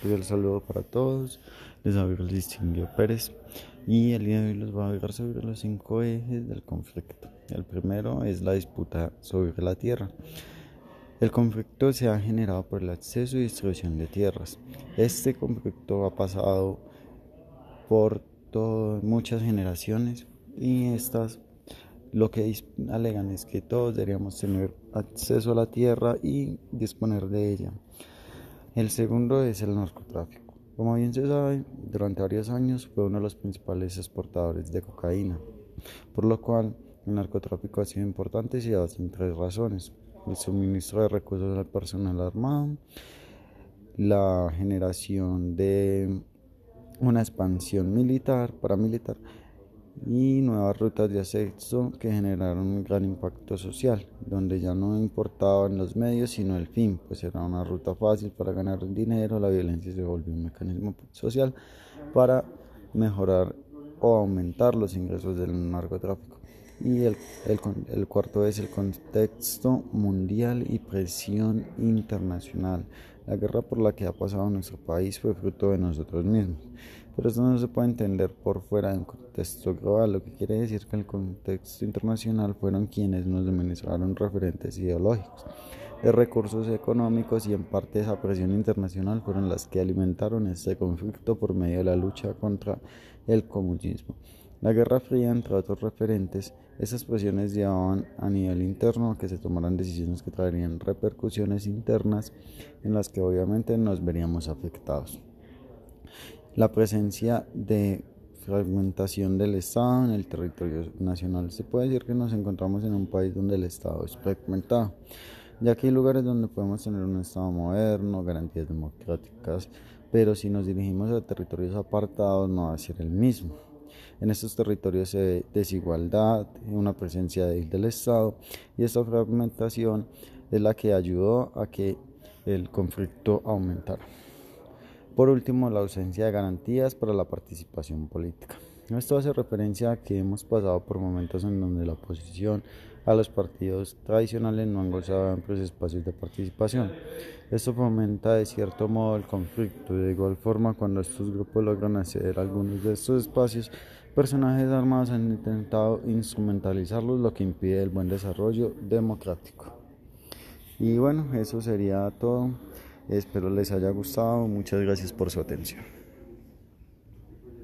cordial saludo para todos. Les habla el distinguido Pérez y el día de hoy les voy a hablar sobre los cinco ejes del conflicto. El primero es la disputa sobre la tierra. El conflicto se ha generado por el acceso y distribución de tierras. Este conflicto ha pasado por muchas generaciones y estas lo que alegan es que todos deberíamos tener acceso a la tierra y disponer de ella. El segundo es el narcotráfico. Como bien se sabe, durante varios años fue uno de los principales exportadores de cocaína, por lo cual el narcotráfico ha sido importante y se basa en tres razones. El suministro de recursos al personal armado, la generación de una expansión militar, paramilitar y nuevas rutas de acceso que generaron un gran impacto social, donde ya no importaban los medios sino el fin, pues era una ruta fácil para ganar dinero, la violencia se volvió un mecanismo social para mejorar o aumentar los ingresos del narcotráfico. Y el, el, el, cuarto es el contexto mundial y presión internacional. La guerra por la que ha pasado nuestro país fue fruto de nosotros mismos. Pero esto no se puede entender por fuera de un contexto global, lo que quiere decir que el contexto internacional fueron quienes nos administraron referentes ideológicos de recursos económicos y en parte esa presión internacional fueron las que alimentaron este conflicto por medio de la lucha contra el comunismo. La Guerra Fría, entre otros referentes, esas presiones llevaban a nivel interno a que se tomaran decisiones que traerían repercusiones internas en las que obviamente nos veríamos afectados. La presencia de fragmentación del Estado en el territorio nacional. Se puede decir que nos encontramos en un país donde el Estado es fragmentado, ya que hay lugares donde podemos tener un Estado moderno, garantías democráticas, pero si nos dirigimos a territorios apartados no va a ser el mismo. En estos territorios se ve desigualdad, una presencia débil del Estado y esta fragmentación es la que ayudó a que el conflicto aumentara. Por último, la ausencia de garantías para la participación política. Esto hace referencia a que hemos pasado por momentos en donde la oposición a los partidos tradicionales no han gozado amplios espacios de participación. Esto fomenta de cierto modo el conflicto. De igual forma, cuando estos grupos logran acceder a algunos de estos espacios, personajes armados han intentado instrumentalizarlos, lo que impide el buen desarrollo democrático. Y bueno, eso sería todo. Espero les haya gustado. Muchas gracias por su atención.